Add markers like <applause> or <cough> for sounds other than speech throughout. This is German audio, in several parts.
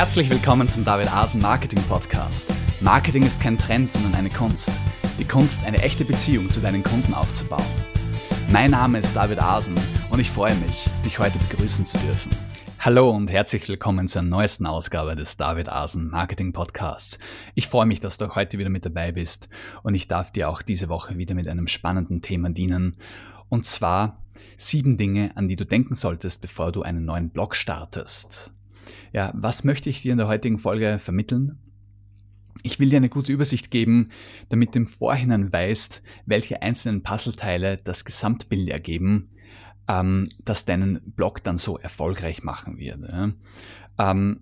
Herzlich willkommen zum David Asen Marketing Podcast. Marketing ist kein Trend, sondern eine Kunst. Die Kunst, eine echte Beziehung zu deinen Kunden aufzubauen. Mein Name ist David Asen und ich freue mich, dich heute begrüßen zu dürfen. Hallo und herzlich willkommen zur neuesten Ausgabe des David Asen Marketing Podcasts. Ich freue mich, dass du heute wieder mit dabei bist und ich darf dir auch diese Woche wieder mit einem spannenden Thema dienen. Und zwar sieben Dinge, an die du denken solltest, bevor du einen neuen Blog startest. Ja, was möchte ich dir in der heutigen Folge vermitteln? Ich will dir eine gute Übersicht geben, damit du im Vorhinein weißt, welche einzelnen Puzzleteile das Gesamtbild ergeben, ähm, das deinen Blog dann so erfolgreich machen wird. Ähm,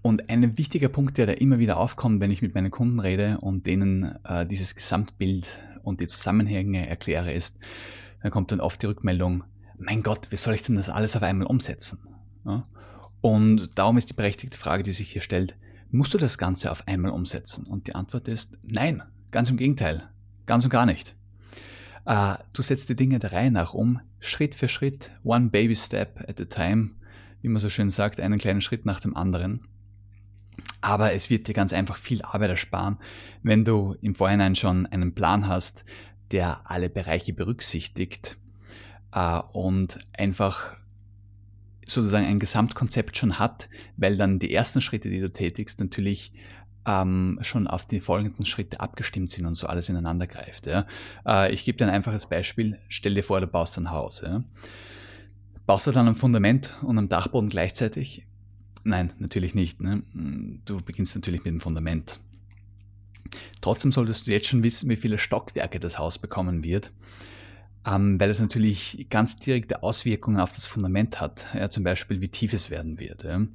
und ein wichtiger Punkt, der da immer wieder aufkommt, wenn ich mit meinen Kunden rede und denen äh, dieses Gesamtbild und die Zusammenhänge erkläre, ist, dann kommt dann oft die Rückmeldung, mein Gott, wie soll ich denn das alles auf einmal umsetzen? Ja? Und darum ist die berechtigte Frage, die sich hier stellt, musst du das Ganze auf einmal umsetzen? Und die Antwort ist nein, ganz im Gegenteil, ganz und gar nicht. Äh, du setzt die Dinge der Reihe nach um, Schritt für Schritt, one baby step at a time, wie man so schön sagt, einen kleinen Schritt nach dem anderen. Aber es wird dir ganz einfach viel Arbeit ersparen, wenn du im Vorhinein schon einen Plan hast, der alle Bereiche berücksichtigt äh, und einfach sozusagen ein Gesamtkonzept schon hat, weil dann die ersten Schritte, die du tätigst, natürlich ähm, schon auf die folgenden Schritte abgestimmt sind und so alles ineinander greift. Ja. Äh, ich gebe dir ein einfaches Beispiel. Stell dir vor, du baust ein Haus. Ja. Baust du dann am Fundament und am Dachboden gleichzeitig? Nein, natürlich nicht. Ne? Du beginnst natürlich mit dem Fundament. Trotzdem solltest du jetzt schon wissen, wie viele Stockwerke das Haus bekommen wird ähm, weil es natürlich ganz direkte Auswirkungen auf das Fundament hat, ja, zum Beispiel wie tief es werden wird. Ja.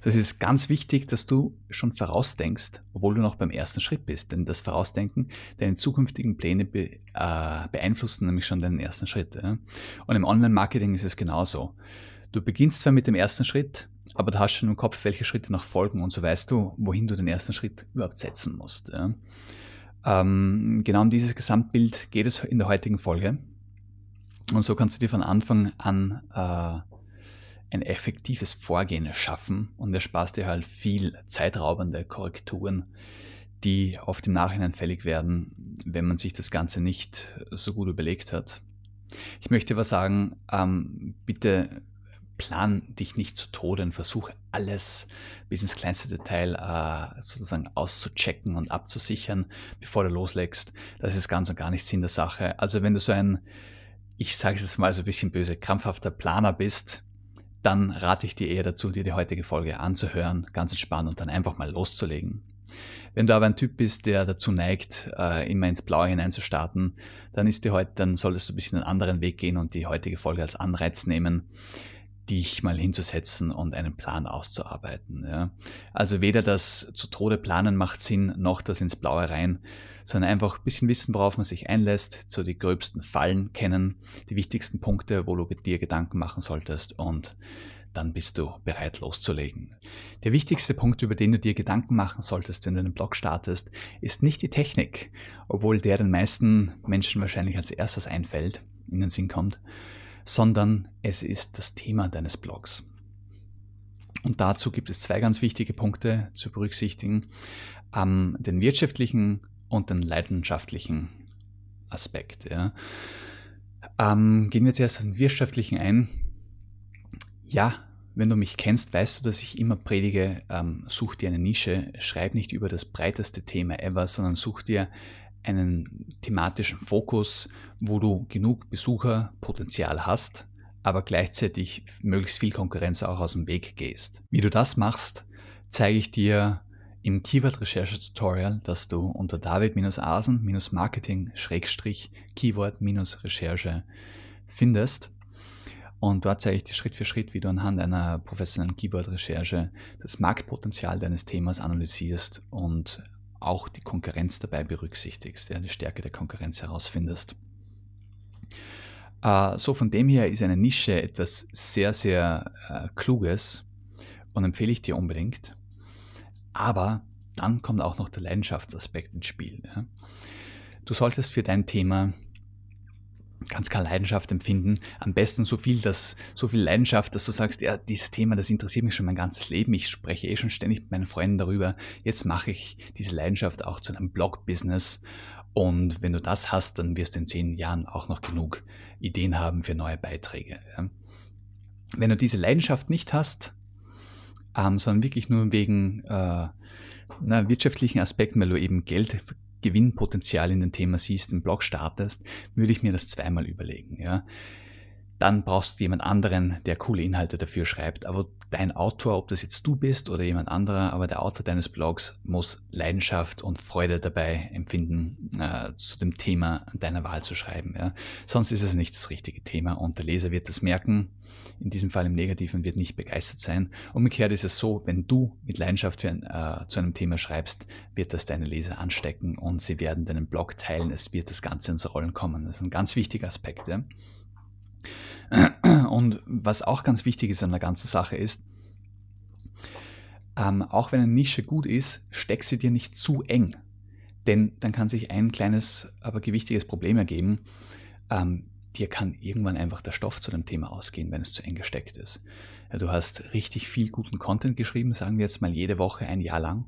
Das ist ganz wichtig, dass du schon vorausdenkst, obwohl du noch beim ersten Schritt bist. Denn das Vorausdenken deine zukünftigen Pläne be, äh, beeinflussen nämlich schon deinen ersten Schritt. Ja. Und im Online-Marketing ist es genauso. Du beginnst zwar mit dem ersten Schritt, aber du hast schon im Kopf, welche Schritte noch folgen und so weißt du, wohin du den ersten Schritt überhaupt setzen musst. Ja. Ähm, genau um dieses Gesamtbild geht es in der heutigen Folge. Und so kannst du dir von Anfang an äh, ein effektives Vorgehen schaffen und ersparst dir halt viel zeitraubende Korrekturen, die oft im Nachhinein fällig werden, wenn man sich das Ganze nicht so gut überlegt hat. Ich möchte aber sagen, ähm, bitte plan dich nicht zu Tode und versuch alles bis ins kleinste Detail äh, sozusagen auszuchecken und abzusichern, bevor du loslegst. Das ist ganz und gar nicht Sinn der Sache. Also wenn du so ein, ich sage es jetzt mal so ein bisschen böse, krampfhafter Planer bist, dann rate ich dir eher dazu, dir die heutige Folge anzuhören, ganz entspannt und dann einfach mal loszulegen. Wenn du aber ein Typ bist, der dazu neigt, äh, immer ins Blaue hineinzustarten, dann ist dir heute, dann solltest du ein bisschen einen anderen Weg gehen und die heutige Folge als Anreiz nehmen, dich mal hinzusetzen und einen Plan auszuarbeiten. Ja. Also weder das zu Tode planen macht Sinn, noch das ins Blaue rein, sondern einfach ein bisschen wissen, worauf man sich einlässt, so die gröbsten Fallen kennen, die wichtigsten Punkte, wo du dir Gedanken machen solltest und dann bist du bereit loszulegen. Der wichtigste Punkt, über den du dir Gedanken machen solltest, wenn du einen Blog startest, ist nicht die Technik, obwohl der den meisten Menschen wahrscheinlich als erstes einfällt, in den Sinn kommt, sondern es ist das Thema deines Blogs. Und dazu gibt es zwei ganz wichtige Punkte zu berücksichtigen. Ähm, den wirtschaftlichen und den leidenschaftlichen Aspekt. Ja. Ähm, gehen wir zuerst auf den wirtschaftlichen ein. Ja, wenn du mich kennst, weißt du, dass ich immer predige, ähm, such dir eine Nische, schreib nicht über das breiteste Thema ever, sondern such dir einen thematischen Fokus, wo du genug Besucherpotenzial hast, aber gleichzeitig möglichst viel Konkurrenz auch aus dem Weg gehst. Wie du das machst, zeige ich dir im Keyword-Recherche-Tutorial, das du unter david-asen-marketing-keyword-recherche findest. Und dort zeige ich dir Schritt für Schritt, wie du anhand einer professionellen Keyword-Recherche das Marktpotenzial deines Themas analysierst und auch die Konkurrenz dabei berücksichtigst, ja, die Stärke der Konkurrenz herausfindest. Äh, so von dem her ist eine Nische etwas sehr, sehr äh, Kluges und empfehle ich dir unbedingt. Aber dann kommt auch noch der Leidenschaftsaspekt ins Spiel. Ja. Du solltest für dein Thema kannst keine Leidenschaft empfinden. Am besten so viel, dass, so viel Leidenschaft, dass du sagst, ja, dieses Thema, das interessiert mich schon mein ganzes Leben. Ich spreche eh schon ständig mit meinen Freunden darüber. Jetzt mache ich diese Leidenschaft auch zu einem Blog-Business. Und wenn du das hast, dann wirst du in zehn Jahren auch noch genug Ideen haben für neue Beiträge. Ja. Wenn du diese Leidenschaft nicht hast, ähm, sondern wirklich nur wegen äh, na, wirtschaftlichen Aspekten, weil du eben Geld Gewinnpotenzial in dem Thema siehst, den Blog startest, würde ich mir das zweimal überlegen. Ja. Dann brauchst du jemand anderen, der coole Inhalte dafür schreibt. Aber dein Autor, ob das jetzt du bist oder jemand anderer, aber der Autor deines Blogs muss Leidenschaft und Freude dabei empfinden, äh, zu dem Thema deiner Wahl zu schreiben. Ja. Sonst ist es nicht das richtige Thema und der Leser wird das merken in diesem Fall im Negativen, wird nicht begeistert sein. Umgekehrt ist es so, wenn du mit Leidenschaft für ein, äh, zu einem Thema schreibst, wird das deine Leser anstecken und sie werden deinen Blog teilen. Es wird das Ganze ins Rollen kommen. Das ist ein ganz wichtiger Aspekt. Ja? <clears throat> Und was auch ganz wichtig ist an der ganzen Sache ist, ähm, auch wenn eine Nische gut ist, steck sie dir nicht zu eng. Denn dann kann sich ein kleines, aber gewichtiges Problem ergeben. Ähm, dir kann irgendwann einfach der Stoff zu dem Thema ausgehen, wenn es zu eng gesteckt ist. Ja, du hast richtig viel guten Content geschrieben, sagen wir jetzt mal jede Woche ein Jahr lang.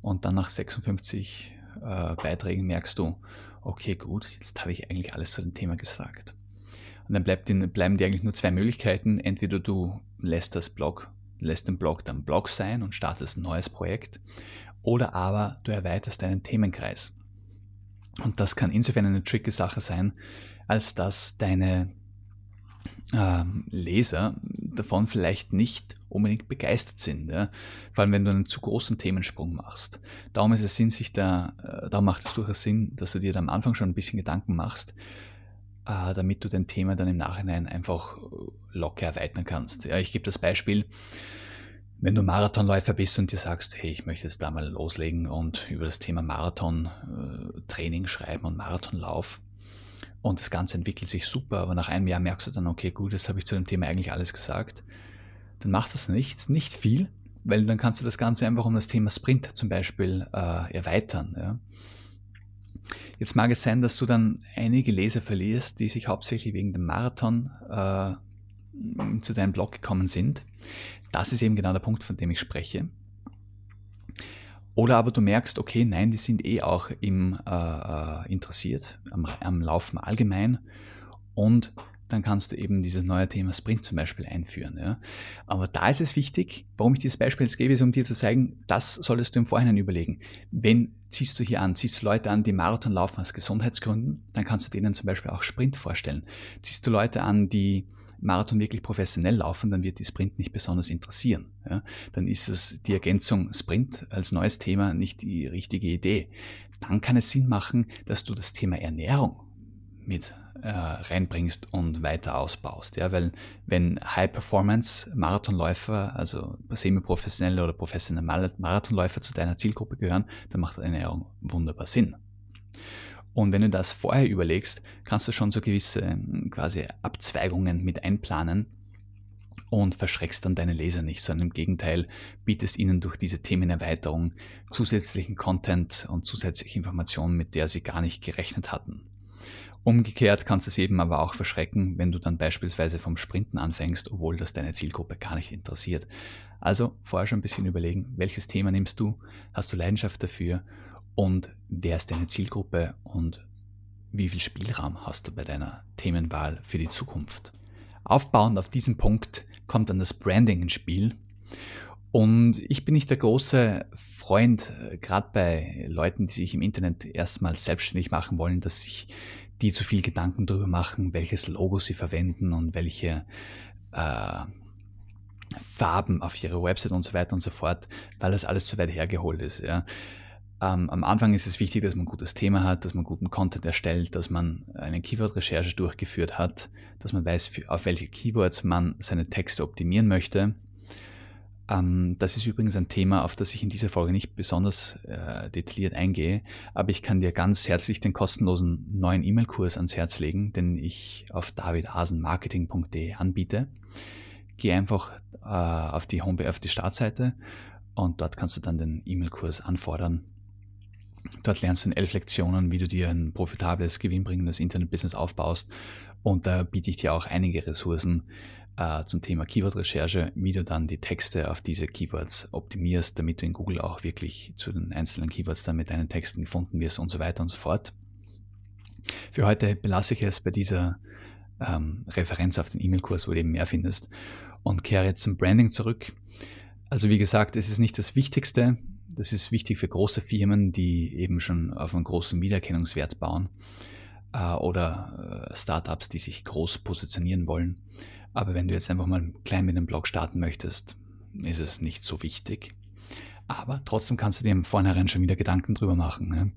Und dann nach 56 äh, Beiträgen merkst du, okay, gut, jetzt habe ich eigentlich alles zu dem Thema gesagt. Und dann bleibt in, bleiben dir eigentlich nur zwei Möglichkeiten. Entweder du lässt das Blog, lässt den Blog dann Blog sein und startest ein neues Projekt. Oder aber du erweiterst deinen Themenkreis. Und das kann insofern eine tricky Sache sein, als dass deine ähm, Leser davon vielleicht nicht unbedingt begeistert sind. Ja? Vor allem, wenn du einen zu großen Themensprung machst. Darum ist es Sinn, sich da, äh, macht es durchaus Sinn, dass du dir da am Anfang schon ein bisschen Gedanken machst, äh, damit du dein Thema dann im Nachhinein einfach locker erweitern kannst. Ja, ich gebe das Beispiel, wenn du Marathonläufer bist und dir sagst, hey, ich möchte jetzt da mal loslegen und über das Thema Marathon-Training äh, schreiben und Marathonlauf, und das Ganze entwickelt sich super, aber nach einem Jahr merkst du dann, okay, gut, jetzt habe ich zu dem Thema eigentlich alles gesagt. Dann macht das nichts, nicht viel, weil dann kannst du das Ganze einfach um das Thema Sprint zum Beispiel äh, erweitern. Ja. Jetzt mag es sein, dass du dann einige Leser verlierst, die sich hauptsächlich wegen dem Marathon äh, zu deinem Blog gekommen sind. Das ist eben genau der Punkt, von dem ich spreche. Oder aber du merkst, okay, nein, die sind eh auch im, äh, äh, interessiert am, am Laufen allgemein und dann kannst du eben dieses neue Thema Sprint zum Beispiel einführen. Ja. Aber da ist es wichtig, warum ich dieses Beispiel jetzt gebe, ist, um dir zu zeigen, das solltest du im Vorhinein überlegen. Wenn ziehst du hier an, ziehst du Leute an, die Marathon laufen aus Gesundheitsgründen, dann kannst du denen zum Beispiel auch Sprint vorstellen. Ziehst du Leute an, die Marathon wirklich professionell laufen, dann wird die Sprint nicht besonders interessieren. Ja? Dann ist es die Ergänzung Sprint als neues Thema nicht die richtige Idee. Dann kann es Sinn machen, dass du das Thema Ernährung mit äh, reinbringst und weiter ausbaust. Ja, weil wenn High-Performance-Marathonläufer, also semi-professionelle oder professionelle Marathonläufer zu deiner Zielgruppe gehören, dann macht Ernährung wunderbar Sinn. Und wenn du das vorher überlegst, kannst du schon so gewisse hm, quasi Abzweigungen mit einplanen und verschreckst dann deine Leser nicht, sondern im Gegenteil bietest ihnen durch diese Themenerweiterung zusätzlichen Content und zusätzliche Informationen, mit der sie gar nicht gerechnet hatten. Umgekehrt kannst du es eben aber auch verschrecken, wenn du dann beispielsweise vom Sprinten anfängst, obwohl das deine Zielgruppe gar nicht interessiert. Also vorher schon ein bisschen überlegen, welches Thema nimmst du, hast du Leidenschaft dafür und wer ist deine Zielgruppe und wie viel Spielraum hast du bei deiner Themenwahl für die Zukunft. Aufbauend auf diesem Punkt kommt dann das Branding ins Spiel. Und ich bin nicht der große Freund, äh, gerade bei Leuten, die sich im Internet erstmal selbstständig machen wollen, dass sich die zu viel Gedanken darüber machen, welches Logo sie verwenden und welche äh, Farben auf ihre Website und so weiter und so fort, weil das alles zu weit hergeholt ist. Ja. Ähm, am Anfang ist es wichtig, dass man ein gutes Thema hat, dass man guten Content erstellt, dass man eine Keyword-Recherche durchgeführt hat, dass man weiß, auf welche Keywords man seine Texte optimieren möchte. Ähm, das ist übrigens ein Thema, auf das ich in dieser Folge nicht besonders äh, detailliert eingehe, aber ich kann dir ganz herzlich den kostenlosen neuen E-Mail-Kurs ans Herz legen, den ich auf davidasenmarketing.de anbiete. Geh einfach äh, auf die Homepage, auf die Startseite und dort kannst du dann den E-Mail-Kurs anfordern Dort lernst du in elf Lektionen, wie du dir ein profitables, gewinnbringendes Internetbusiness aufbaust Und da biete ich dir auch einige Ressourcen äh, zum Thema Keyword-Recherche, wie du dann die Texte auf diese Keywords optimierst, damit du in Google auch wirklich zu den einzelnen Keywords dann mit deinen Texten gefunden wirst und so weiter und so fort. Für heute belasse ich es bei dieser ähm, Referenz auf den E-Mail-Kurs, wo du eben mehr findest und kehre jetzt zum Branding zurück. Also wie gesagt, es ist nicht das Wichtigste. Das ist wichtig für große Firmen, die eben schon auf einen großen Wiedererkennungswert bauen äh, oder äh, Startups, die sich groß positionieren wollen. Aber wenn du jetzt einfach mal klein mit einem Blog starten möchtest, ist es nicht so wichtig. Aber trotzdem kannst du dir im Vornherein schon wieder Gedanken drüber machen. Ne?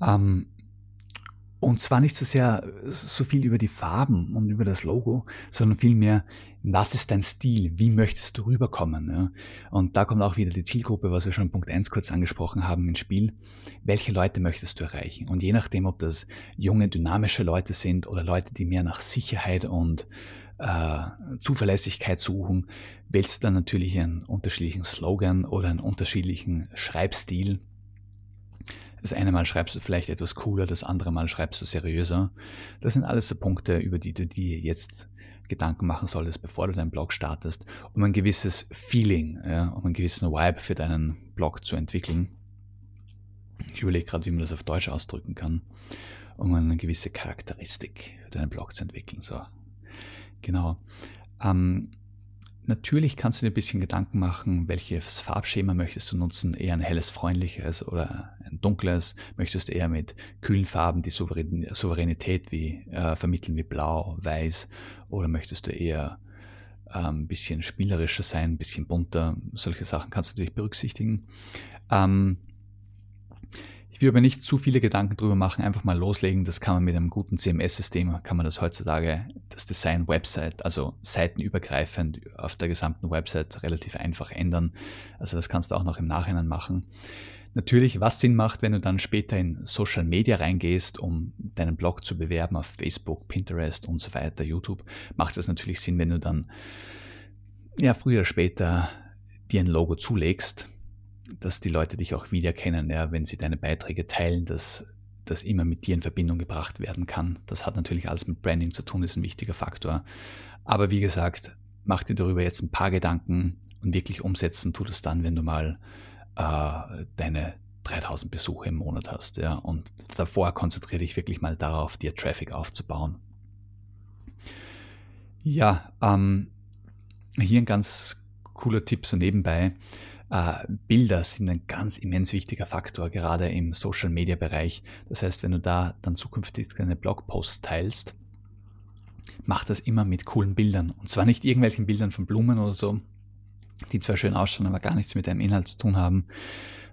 Ähm, und zwar nicht so sehr so viel über die Farben und über das Logo, sondern vielmehr, was ist dein Stil? Wie möchtest du rüberkommen? Ja? Und da kommt auch wieder die Zielgruppe, was wir schon in Punkt 1 kurz angesprochen haben, ins Spiel. Welche Leute möchtest du erreichen? Und je nachdem, ob das junge, dynamische Leute sind oder Leute, die mehr nach Sicherheit und äh, Zuverlässigkeit suchen, wählst du dann natürlich einen unterschiedlichen Slogan oder einen unterschiedlichen Schreibstil das eine Mal schreibst du vielleicht etwas cooler, das andere Mal schreibst du seriöser. Das sind alles so Punkte, über die du dir jetzt Gedanken machen solltest, bevor du deinen Blog startest, um ein gewisses Feeling, ja, um einen gewissen Vibe für deinen Blog zu entwickeln. Ich überlege gerade, wie man das auf Deutsch ausdrücken kann, um eine gewisse Charakteristik für deinen Blog zu entwickeln. So, genau. Ähm, Natürlich kannst du dir ein bisschen Gedanken machen, welches Farbschema möchtest du nutzen, eher ein helles, freundliches oder ein dunkles, möchtest du eher mit kühlen Farben die Souveränität wie, äh, vermitteln wie blau, weiß? Oder möchtest du eher ein ähm, bisschen spielerischer sein, ein bisschen bunter, solche Sachen kannst du natürlich berücksichtigen. Ähm, ich will aber nicht zu viele Gedanken drüber machen, einfach mal loslegen. Das kann man mit einem guten CMS-System, kann man das heutzutage, das Design Website, also seitenübergreifend auf der gesamten Website relativ einfach ändern. Also das kannst du auch noch im Nachhinein machen. Natürlich, was Sinn macht, wenn du dann später in Social Media reingehst, um deinen Blog zu bewerben auf Facebook, Pinterest und so weiter, YouTube, macht es natürlich Sinn, wenn du dann ja früher oder später dir ein Logo zulegst dass die Leute dich auch wiedererkennen, ja, wenn sie deine Beiträge teilen, dass das immer mit dir in Verbindung gebracht werden kann. Das hat natürlich alles mit Branding zu tun, ist ein wichtiger Faktor. Aber wie gesagt, mach dir darüber jetzt ein paar Gedanken und wirklich umsetzen tu das dann, wenn du mal äh, deine 3000 Besuche im Monat hast. Ja, und davor konzentriere dich wirklich mal darauf, dir Traffic aufzubauen. Ja, ähm, hier ein ganz cooler Tipp so nebenbei. Äh, Bilder sind ein ganz immens wichtiger Faktor, gerade im Social-Media-Bereich. Das heißt, wenn du da dann zukünftig deine Blogposts teilst, mach das immer mit coolen Bildern. Und zwar nicht irgendwelchen Bildern von Blumen oder so, die zwar schön ausschauen, aber gar nichts mit deinem Inhalt zu tun haben,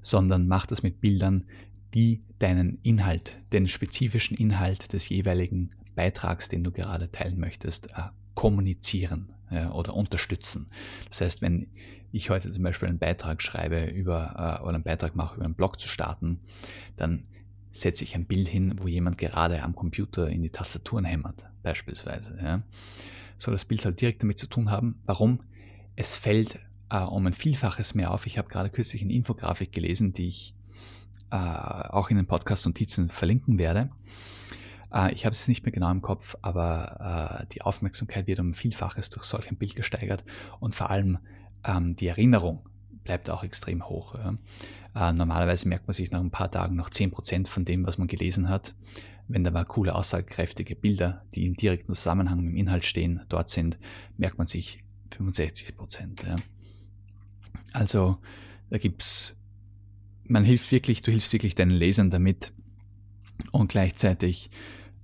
sondern mach das mit Bildern, die deinen Inhalt, den spezifischen Inhalt des jeweiligen Beitrags, den du gerade teilen möchtest, äh, kommunizieren ja, oder unterstützen. Das heißt, wenn ich heute zum Beispiel einen Beitrag schreibe über äh, oder einen Beitrag mache, über einen Blog zu starten, dann setze ich ein Bild hin, wo jemand gerade am Computer in die Tastaturen hämmert, beispielsweise. Ja. So, das Bild soll direkt damit zu tun haben. Warum? Es fällt äh, um ein Vielfaches mehr auf. Ich habe gerade kürzlich eine Infografik gelesen, die ich äh, auch in den Podcast-Notizen verlinken werde. Äh, ich habe es nicht mehr genau im Kopf, aber äh, die Aufmerksamkeit wird um Vielfaches durch solch ein Bild gesteigert und vor allem ähm, die Erinnerung bleibt auch extrem hoch. Ja. Äh, normalerweise merkt man sich nach ein paar Tagen noch 10% von dem, was man gelesen hat. Wenn da mal coole, aussagekräftige Bilder, die im direkten Zusammenhang mit dem Inhalt stehen, dort sind, merkt man sich 65%. Ja. Also da gibt's, man hilft wirklich, du hilfst wirklich deinen Lesern damit und gleichzeitig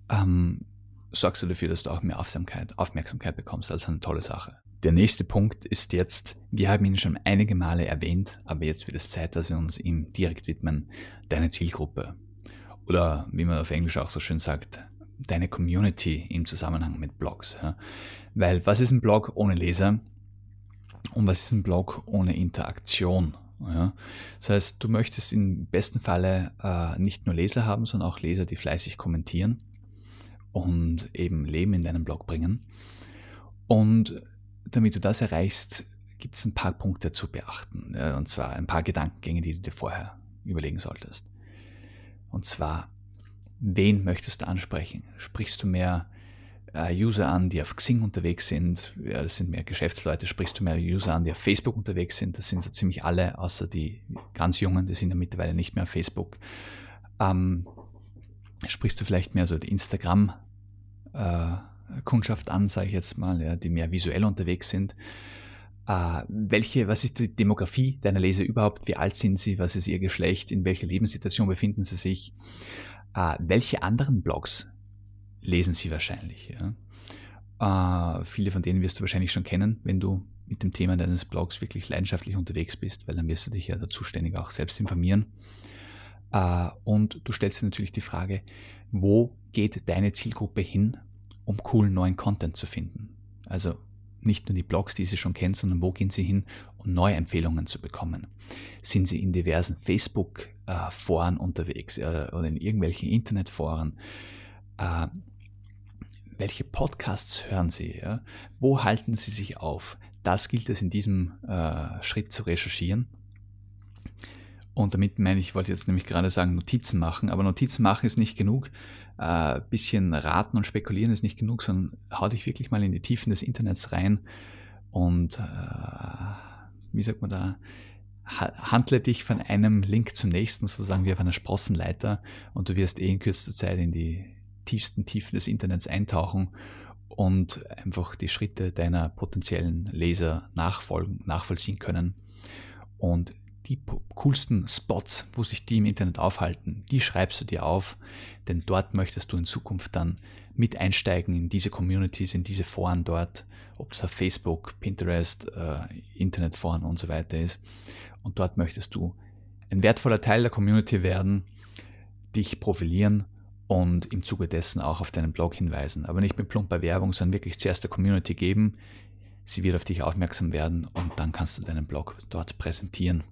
ähm, sorgst du dafür, dass du auch mehr Aufmerksamkeit, Aufmerksamkeit bekommst. Also eine tolle Sache. Der nächste Punkt ist jetzt, wir haben ihn schon einige Male erwähnt, aber jetzt wird es Zeit, dass wir uns ihm direkt widmen, deine Zielgruppe. Oder wie man auf Englisch auch so schön sagt, deine Community im Zusammenhang mit Blogs. Ja. Weil was ist ein Blog ohne Leser? Und was ist ein Blog ohne Interaktion? Ja. Das heißt, du möchtest im besten Falle äh, nicht nur Leser haben, sondern auch Leser, die fleißig kommentieren und eben Leben in deinen Blog bringen. Und damit du das erreichst, gibt es ein paar Punkte zu beachten. Und zwar ein paar Gedankengänge, die du dir vorher überlegen solltest. Und zwar, wen möchtest du ansprechen? Sprichst du mehr äh, User an, die auf Xing unterwegs sind? Ja, das sind mehr Geschäftsleute. Sprichst du mehr User an, die auf Facebook unterwegs sind? Das sind so ziemlich alle, außer die ganz Jungen, die sind ja mittlerweile nicht mehr auf Facebook. Ähm, sprichst du vielleicht mehr so die Instagram äh, Kundschaft an, sage ich jetzt mal, ja, die mehr visuell unterwegs sind. Äh, welche, was ist die Demografie deiner Leser überhaupt? Wie alt sind sie? Was ist ihr Geschlecht? In welcher Lebenssituation befinden sie sich? Äh, welche anderen Blogs lesen sie wahrscheinlich? Ja? Äh, viele von denen wirst du wahrscheinlich schon kennen, wenn du mit dem Thema deines Blogs wirklich leidenschaftlich unterwegs bist, weil dann wirst du dich ja dazu ständig auch selbst informieren. Äh, und du stellst dir natürlich die Frage, wo geht deine Zielgruppe hin, um coolen neuen Content zu finden? Also nicht nur die Blogs, die sie schon kennt, sondern wo gehen sie hin, um neue Empfehlungen zu bekommen? Sind sie in diversen Facebook-Foren unterwegs äh, oder in irgendwelchen Internetforen? Äh, welche Podcasts hören Sie? Wo halten Sie sich auf? Das gilt es in diesem Schritt zu recherchieren und damit meine ich, wollte jetzt nämlich gerade sagen, Notizen machen, aber Notizen machen ist nicht genug. Äh, bisschen raten und spekulieren ist nicht genug, sondern hau dich wirklich mal in die Tiefen des Internets rein und äh, wie sagt man da, handle dich von einem Link zum nächsten, sozusagen wie auf einer Sprossenleiter und du wirst eh in kürzester Zeit in die tiefsten Tiefen des Internets eintauchen und einfach die Schritte deiner potenziellen Leser nachfolgen, nachvollziehen können. Und die coolsten Spots, wo sich die im Internet aufhalten, die schreibst du dir auf, denn dort möchtest du in Zukunft dann mit einsteigen in diese Communities, in diese Foren dort, ob es auf Facebook, Pinterest, äh, Internetforen und so weiter ist. Und dort möchtest du ein wertvoller Teil der Community werden, dich profilieren und im Zuge dessen auch auf deinen Blog hinweisen. Aber nicht mit plumper Werbung, sondern wirklich zuerst der Community geben. Sie wird auf dich aufmerksam werden und dann kannst du deinen Blog dort präsentieren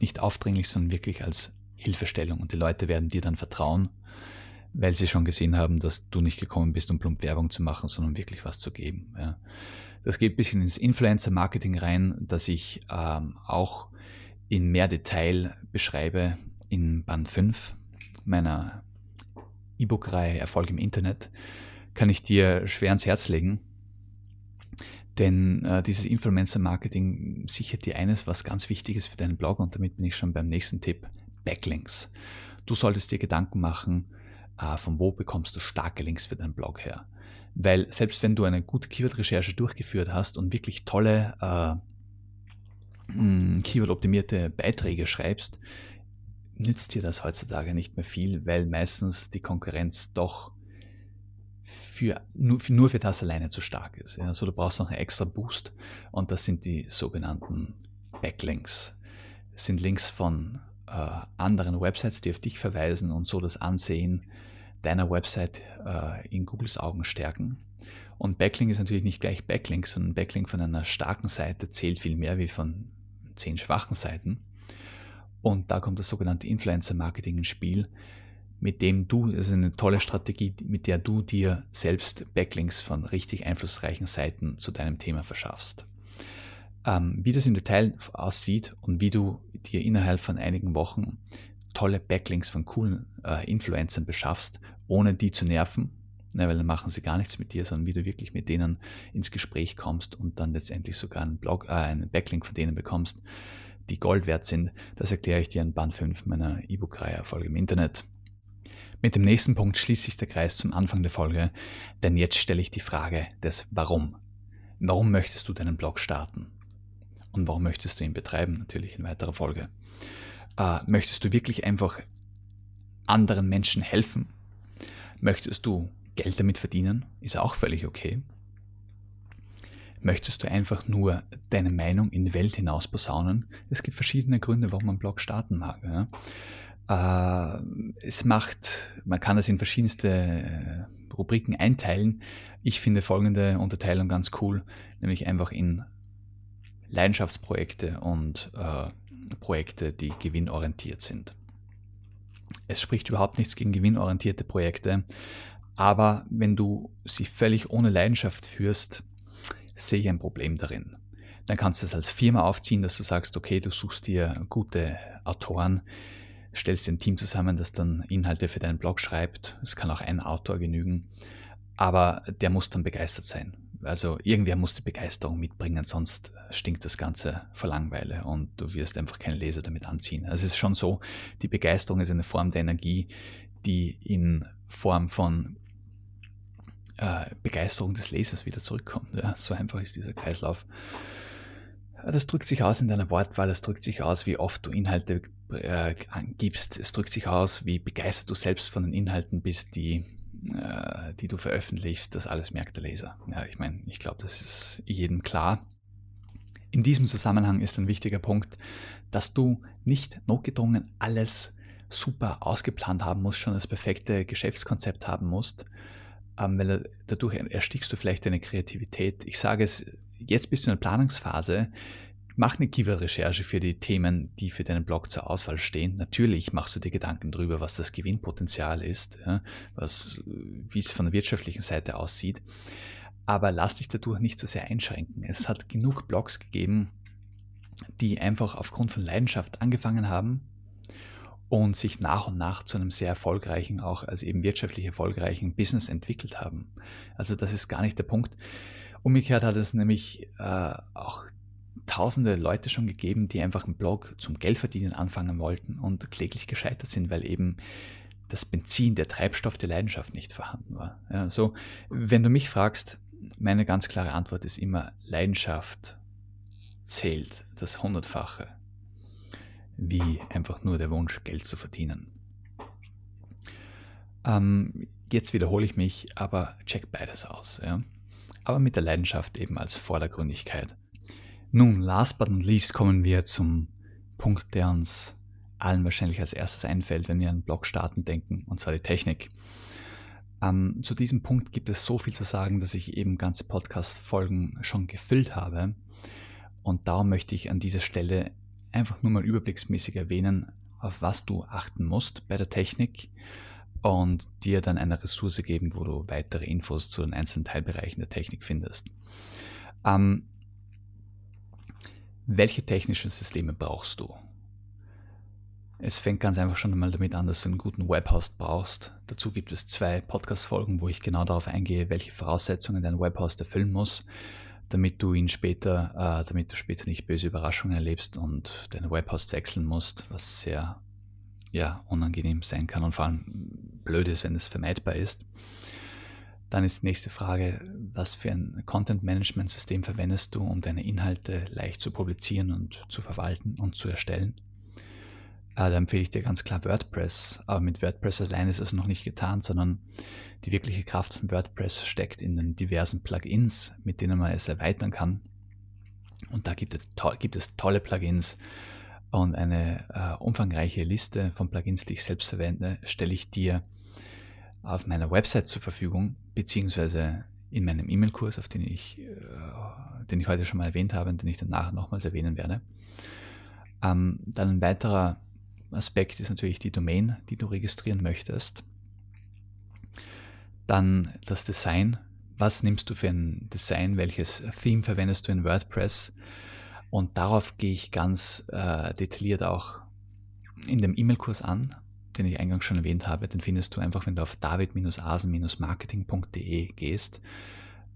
nicht aufdringlich, sondern wirklich als Hilfestellung. Und die Leute werden dir dann vertrauen, weil sie schon gesehen haben, dass du nicht gekommen bist, um plump Werbung zu machen, sondern wirklich was zu geben. Ja. Das geht ein bisschen ins Influencer-Marketing rein, das ich ähm, auch in mehr Detail beschreibe in Band 5 meiner E-Book-Reihe Erfolg im Internet. Kann ich dir schwer ans Herz legen. Denn äh, dieses Influencer-Marketing sichert dir eines, was ganz wichtig ist für deinen Blog und damit bin ich schon beim nächsten Tipp, Backlinks. Du solltest dir Gedanken machen, äh, von wo bekommst du starke Links für deinen Blog her. Weil selbst wenn du eine gute Keyword-Recherche durchgeführt hast und wirklich tolle äh, hm, Keyword-optimierte Beiträge schreibst, nützt dir das heutzutage nicht mehr viel, weil meistens die Konkurrenz doch für, nur, nur für das alleine zu stark ist. Ja. Also du brauchst noch einen extra Boost und das sind die sogenannten Backlinks. Das sind Links von äh, anderen Websites, die auf dich verweisen und so das Ansehen deiner Website äh, in Googles Augen stärken. Und Backlink ist natürlich nicht gleich Backlink, sondern Backlink von einer starken Seite zählt viel mehr wie von zehn schwachen Seiten. Und da kommt das sogenannte Influencer-Marketing ins Spiel, mit dem du, das ist eine tolle Strategie, mit der du dir selbst Backlinks von richtig einflussreichen Seiten zu deinem Thema verschaffst. Ähm, wie das im Detail aussieht und wie du dir innerhalb von einigen Wochen tolle Backlinks von coolen äh, Influencern beschaffst, ohne die zu nerven, ne, weil dann machen sie gar nichts mit dir, sondern wie du wirklich mit denen ins Gespräch kommst und dann letztendlich sogar einen, Blog, äh, einen Backlink von denen bekommst, die Gold wert sind, das erkläre ich dir in Band 5 meiner E-Book-Reihe Erfolge im Internet. Mit dem nächsten Punkt schließt sich der Kreis zum Anfang der Folge, denn jetzt stelle ich die Frage des Warum. Warum möchtest du deinen Blog starten? Und warum möchtest du ihn betreiben? Natürlich in weiterer Folge. Äh, möchtest du wirklich einfach anderen Menschen helfen? Möchtest du Geld damit verdienen? Ist auch völlig okay. Möchtest du einfach nur deine Meinung in die Welt hinaus posaunen? Es gibt verschiedene Gründe, warum man einen Blog starten mag. Ja? Äh, es macht, man kann es in verschiedenste äh, Rubriken einteilen. Ich finde folgende Unterteilung ganz cool, nämlich einfach in Leidenschaftsprojekte und äh, Projekte, die gewinnorientiert sind. Es spricht überhaupt nichts gegen gewinnorientierte Projekte, aber wenn du sie völlig ohne Leidenschaft führst, sehe ich ein Problem darin. Dann kannst du es als Firma aufziehen, dass du sagst, okay, du suchst dir gute Autoren, stellst dir ein Team zusammen, das dann Inhalte für deinen Blog schreibt. Es kann auch ein Autor genügen, aber der muss dann begeistert sein. Also irgendwer muss die Begeisterung mitbringen, sonst stinkt das Ganze vor Langeweile und du wirst einfach keine Leser damit anziehen. Also es ist schon so, die Begeisterung ist eine Form der Energie, die in Form von äh, Begeisterung des Lesers wieder zurückkommt. Ja, so einfach ist dieser Kreislauf. Das drückt sich aus in deiner Wortwahl, es drückt sich aus, wie oft du Inhalte äh, gibst, es drückt sich aus, wie begeistert du selbst von den Inhalten bist, die, äh, die du veröffentlichst. Das alles merkt der Leser. Ja, ich meine, ich glaube, das ist jedem klar. In diesem Zusammenhang ist ein wichtiger Punkt, dass du nicht notgedrungen alles super ausgeplant haben musst, schon das perfekte Geschäftskonzept haben musst, ähm, weil dadurch erstickst du vielleicht deine Kreativität. Ich sage es, jetzt bist du in der Planungsphase, mach eine Keyword-Recherche für die Themen, die für deinen Blog zur Auswahl stehen. Natürlich machst du dir Gedanken darüber, was das Gewinnpotenzial ist, was, wie es von der wirtschaftlichen Seite aussieht. Aber lass dich dadurch nicht so sehr einschränken. Es hat genug Blogs gegeben, die einfach aufgrund von Leidenschaft angefangen haben und sich nach und nach zu einem sehr erfolgreichen, auch also eben wirtschaftlich erfolgreichen Business entwickelt haben. Also das ist gar nicht der Punkt. Umgekehrt hat es nämlich äh, auch tausende Leute schon gegeben, die einfach einen Blog zum Geldverdienen anfangen wollten und kläglich gescheitert sind, weil eben das Benzin, der Treibstoff der Leidenschaft nicht vorhanden war. Ja, so, wenn du mich fragst, meine ganz klare Antwort ist immer, Leidenschaft zählt das Hundertfache wie einfach nur der Wunsch, Geld zu verdienen. Ähm, jetzt wiederhole ich mich, aber check beides aus. Ja? Aber mit der Leidenschaft eben als Vordergründigkeit. Nun, last but not least kommen wir zum Punkt, der uns allen wahrscheinlich als erstes einfällt, wenn wir an Blog starten denken, und zwar die Technik. Ähm, zu diesem Punkt gibt es so viel zu sagen, dass ich eben ganze Podcast-Folgen schon gefüllt habe. Und darum möchte ich an dieser Stelle einfach nur mal überblicksmäßig erwähnen, auf was du achten musst bei der Technik und dir dann eine Ressource geben, wo du weitere Infos zu den einzelnen Teilbereichen der Technik findest. Ähm, welche technischen Systeme brauchst du? Es fängt ganz einfach schon einmal damit an, dass du einen guten Webhost brauchst. Dazu gibt es zwei Podcast-Folgen, wo ich genau darauf eingehe, welche Voraussetzungen dein Webhost erfüllen muss damit du ihn später, äh, damit du später nicht böse Überraschungen erlebst und deinen Webhost wechseln musst, was sehr ja, unangenehm sein kann und vor allem blöd ist, wenn es vermeidbar ist. Dann ist die nächste Frage, was für ein Content-Management-System verwendest du, um deine Inhalte leicht zu publizieren und zu verwalten und zu erstellen? Äh, da empfehle ich dir ganz klar WordPress. Aber mit WordPress allein ist es noch nicht getan, sondern die wirkliche Kraft von WordPress steckt in den diversen Plugins, mit denen man es erweitern kann. Und da gibt es, to gibt es tolle Plugins und eine äh, umfangreiche Liste von Plugins, die ich selbst verwende, stelle ich dir auf meiner Website zur Verfügung, beziehungsweise in meinem E-Mail-Kurs, auf den ich, äh, den ich heute schon mal erwähnt habe und den ich danach nochmals erwähnen werde. Ähm, dann ein weiterer Aspekt ist natürlich die Domain, die du registrieren möchtest. Dann das Design. Was nimmst du für ein Design? Welches Theme verwendest du in WordPress? Und darauf gehe ich ganz äh, detailliert auch in dem E-Mail-Kurs an, den ich eingangs schon erwähnt habe. Den findest du einfach, wenn du auf david-asen-marketing.de gehst,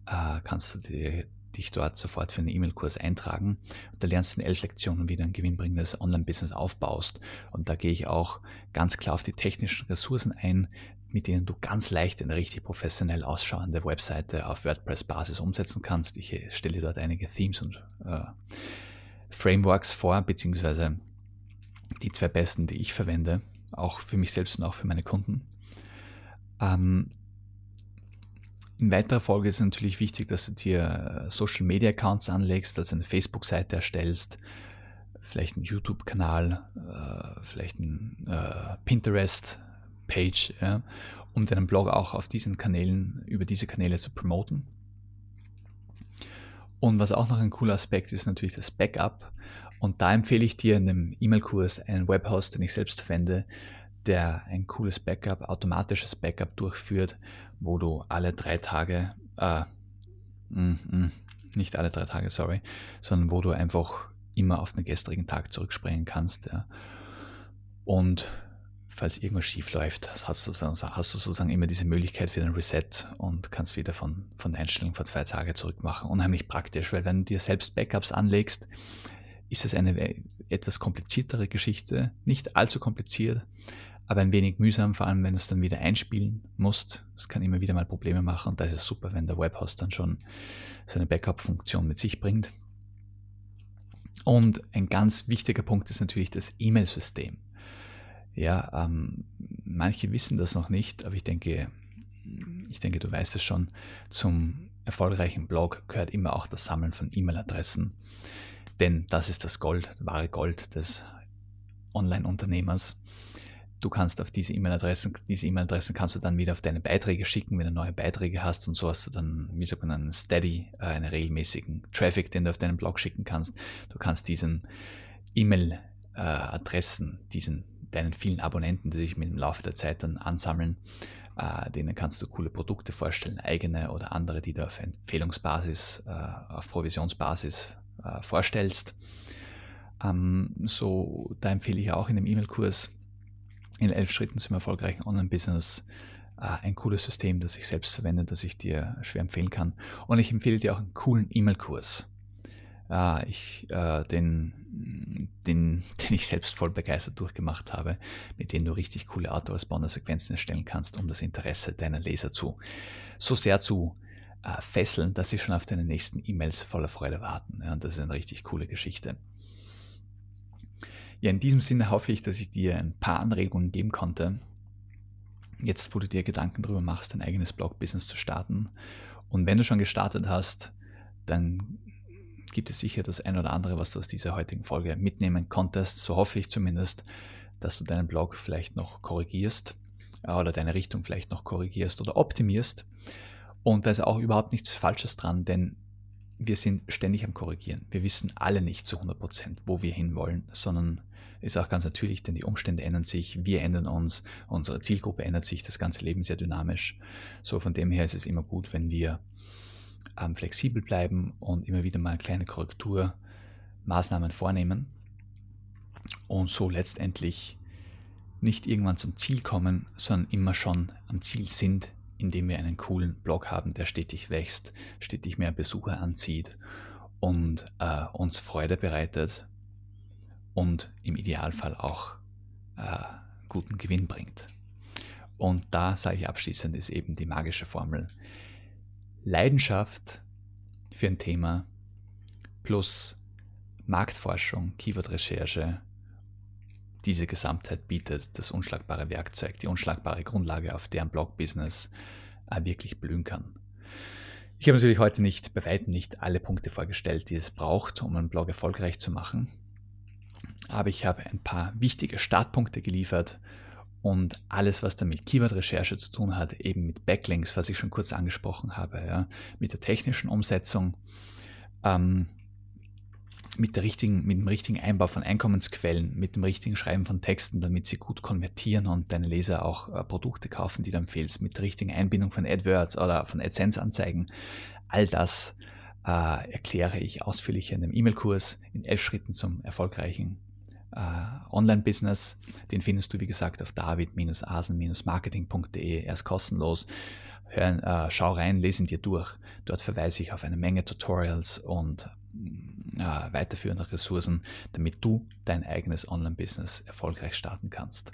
äh, kannst du dir dich dort sofort für einen E-Mail-Kurs eintragen. Und da lernst du in elf Lektionen, wie du ein gewinnbringendes Online-Business aufbaust. Und da gehe ich auch ganz klar auf die technischen Ressourcen ein, mit denen du ganz leicht eine richtig professionell ausschauende Webseite auf WordPress-Basis umsetzen kannst. Ich äh, stelle dort einige Themes und äh, Frameworks vor, beziehungsweise die zwei besten, die ich verwende, auch für mich selbst und auch für meine Kunden. Ähm, in weiterer Folge ist es natürlich wichtig, dass du dir äh, Social Media Accounts anlegst, also eine Facebook-Seite erstellst, vielleicht einen YouTube-Kanal, äh, vielleicht ein äh, Pinterest-Page, ja, um deinen Blog auch auf diesen Kanälen, über diese Kanäle zu promoten. Und was auch noch ein cooler Aspekt ist, natürlich das Backup. Und da empfehle ich dir in dem E-Mail-Kurs einen Webhost, den ich selbst verwende, der ein cooles Backup, automatisches Backup durchführt, wo du alle drei Tage, äh, mm, mm, nicht alle drei Tage, sorry, sondern wo du einfach immer auf den gestrigen Tag zurückspringen kannst. Ja. Und falls irgendwas schief läuft, hast du, hast du sozusagen immer diese Möglichkeit für den Reset und kannst wieder von, von der Einstellung vor zwei Tagen zurück machen. Unheimlich praktisch, weil wenn du dir selbst Backups anlegst, ist es eine etwas kompliziertere Geschichte, nicht allzu kompliziert, aber ein wenig mühsam, vor allem wenn du es dann wieder einspielen musst. Das kann immer wieder mal Probleme machen und da ist es super, wenn der Webhost dann schon seine Backup-Funktion mit sich bringt. Und ein ganz wichtiger Punkt ist natürlich das E-Mail-System. Ja, ähm, manche wissen das noch nicht, aber ich denke, ich denke, du weißt es schon. Zum erfolgreichen Blog gehört immer auch das Sammeln von E-Mail-Adressen. Denn das ist das Gold, wahre Gold des Online-Unternehmers. Du kannst auf diese E-Mail-Adressen, diese E-Mail-Adressen kannst du dann wieder auf deine Beiträge schicken, wenn du neue Beiträge hast und so hast du dann, wie sagt man, einen Steady, äh, einen regelmäßigen Traffic, den du auf deinen Blog schicken kannst. Du kannst diesen E-Mail-Adressen, diesen deinen vielen Abonnenten, die sich mit dem Laufe der Zeit dann ansammeln, äh, denen kannst du coole Produkte vorstellen, eigene oder andere, die du auf Empfehlungsbasis, äh, auf Provisionsbasis vorstellst. Ähm, so, da empfehle ich auch in dem E-Mail-Kurs in elf Schritten zum erfolgreichen Online-Business äh, ein cooles System, das ich selbst verwende, das ich dir schwer empfehlen kann. Und ich empfehle dir auch einen coolen E-Mail-Kurs. Äh, ich, äh, den, den, <laughs> den ich selbst voll begeistert durchgemacht habe, mit dem du richtig coole Autoresponder-Sequenzen erstellen kannst, um das Interesse deiner Leser zu so sehr zu fesseln, dass sie schon auf deine nächsten E-Mails voller Freude warten. Ja, und das ist eine richtig coole Geschichte. Ja, in diesem Sinne hoffe ich, dass ich dir ein paar Anregungen geben konnte, jetzt wo du dir Gedanken darüber machst, dein eigenes Blog-Business zu starten. Und wenn du schon gestartet hast, dann gibt es sicher das ein oder andere, was du aus dieser heutigen Folge mitnehmen konntest. So hoffe ich zumindest, dass du deinen Blog vielleicht noch korrigierst äh, oder deine Richtung vielleicht noch korrigierst oder optimierst. Und da ist auch überhaupt nichts Falsches dran, denn wir sind ständig am Korrigieren. Wir wissen alle nicht zu 100 Prozent, wo wir hinwollen, sondern ist auch ganz natürlich, denn die Umstände ändern sich, wir ändern uns, unsere Zielgruppe ändert sich, das ganze Leben sehr dynamisch. So von dem her ist es immer gut, wenn wir ähm, flexibel bleiben und immer wieder mal kleine Korrekturmaßnahmen vornehmen und so letztendlich nicht irgendwann zum Ziel kommen, sondern immer schon am Ziel sind, indem wir einen coolen Blog haben, der stetig wächst, stetig mehr Besucher anzieht und äh, uns Freude bereitet und im Idealfall auch äh, guten Gewinn bringt. Und da sage ich abschließend, ist eben die magische Formel Leidenschaft für ein Thema plus Marktforschung, Keyword-Recherche, diese Gesamtheit bietet das unschlagbare Werkzeug, die unschlagbare Grundlage, auf der ein Blog-Business wirklich blühen kann. Ich habe natürlich heute nicht, bei weitem nicht alle Punkte vorgestellt, die es braucht, um einen Blog erfolgreich zu machen aber ich habe ein paar wichtige Startpunkte geliefert und alles, was dann mit Keyword-Recherche zu tun hat, eben mit Backlinks, was ich schon kurz angesprochen habe, ja, mit der technischen Umsetzung, ähm, mit, der richtigen, mit dem richtigen Einbau von Einkommensquellen, mit dem richtigen Schreiben von Texten, damit sie gut konvertieren und deine Leser auch äh, Produkte kaufen, die du empfehlst, mit der richtigen Einbindung von AdWords oder von AdSense-Anzeigen. All das äh, erkläre ich ausführlich in dem E-Mail-Kurs in elf Schritten zum erfolgreichen Online-Business. Den findest du, wie gesagt, auf david-asen-marketing.de. Er ist kostenlos. Hör, äh, schau rein, lesen dir durch. Dort verweise ich auf eine Menge Tutorials und äh, weiterführende Ressourcen, damit du dein eigenes Online-Business erfolgreich starten kannst.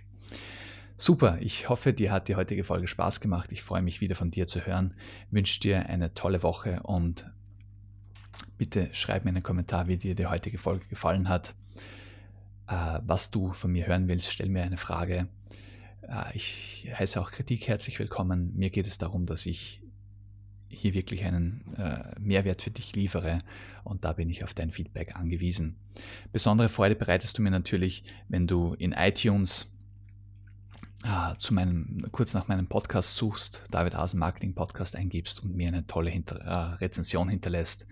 Super, ich hoffe, dir hat die heutige Folge Spaß gemacht. Ich freue mich wieder von dir zu hören. wünsche dir eine tolle Woche und bitte schreib mir einen Kommentar, wie dir die heutige Folge gefallen hat äh, was du von mir hören willst, stell mir eine Frage. Äh, ich heiße auch Kritik herzlich willkommen. Mir geht es darum, dass ich hier wirklich einen äh, Mehrwert für dich liefere und da bin ich auf dein Feedback angewiesen. Besondere Freude bereitest du mir natürlich, wenn du in iTunes äh, zu meinem, kurz nach meinem Podcast suchst, David Asen Marketing Podcast eingibst und mir eine tolle Hinter äh, Rezension hinterlässt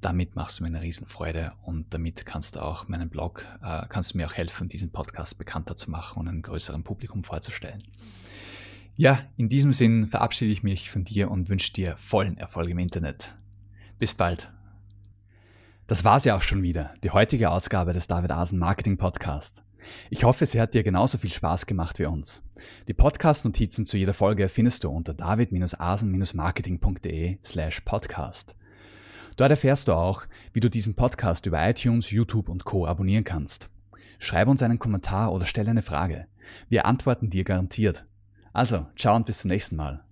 damit machst du mir eine Riesenfreude und damit kannst du auch meinen Blog, äh, kannst du mir auch helfen, diesen Podcast bekannter zu machen und einem größeren Publikum vorzustellen. Ja, in diesem Sinn verabschiede ich mich von dir und wünsche dir vollen Erfolg im Internet. Bis bald. Das war's ja auch schon wieder, die heutige Ausgabe des David Asen Marketing Podcasts. Ich hoffe, sie hat dir genauso viel Spaß gemacht wie uns. Die Podcast-Notizen zu jeder Folge findest du unter david-asen-marketing.de slash podcast. Dort erfährst du auch, wie du diesen Podcast über iTunes, YouTube und Co. abonnieren kannst. Schreib uns einen Kommentar oder stell eine Frage. Wir antworten dir garantiert. Also, ciao und bis zum nächsten Mal.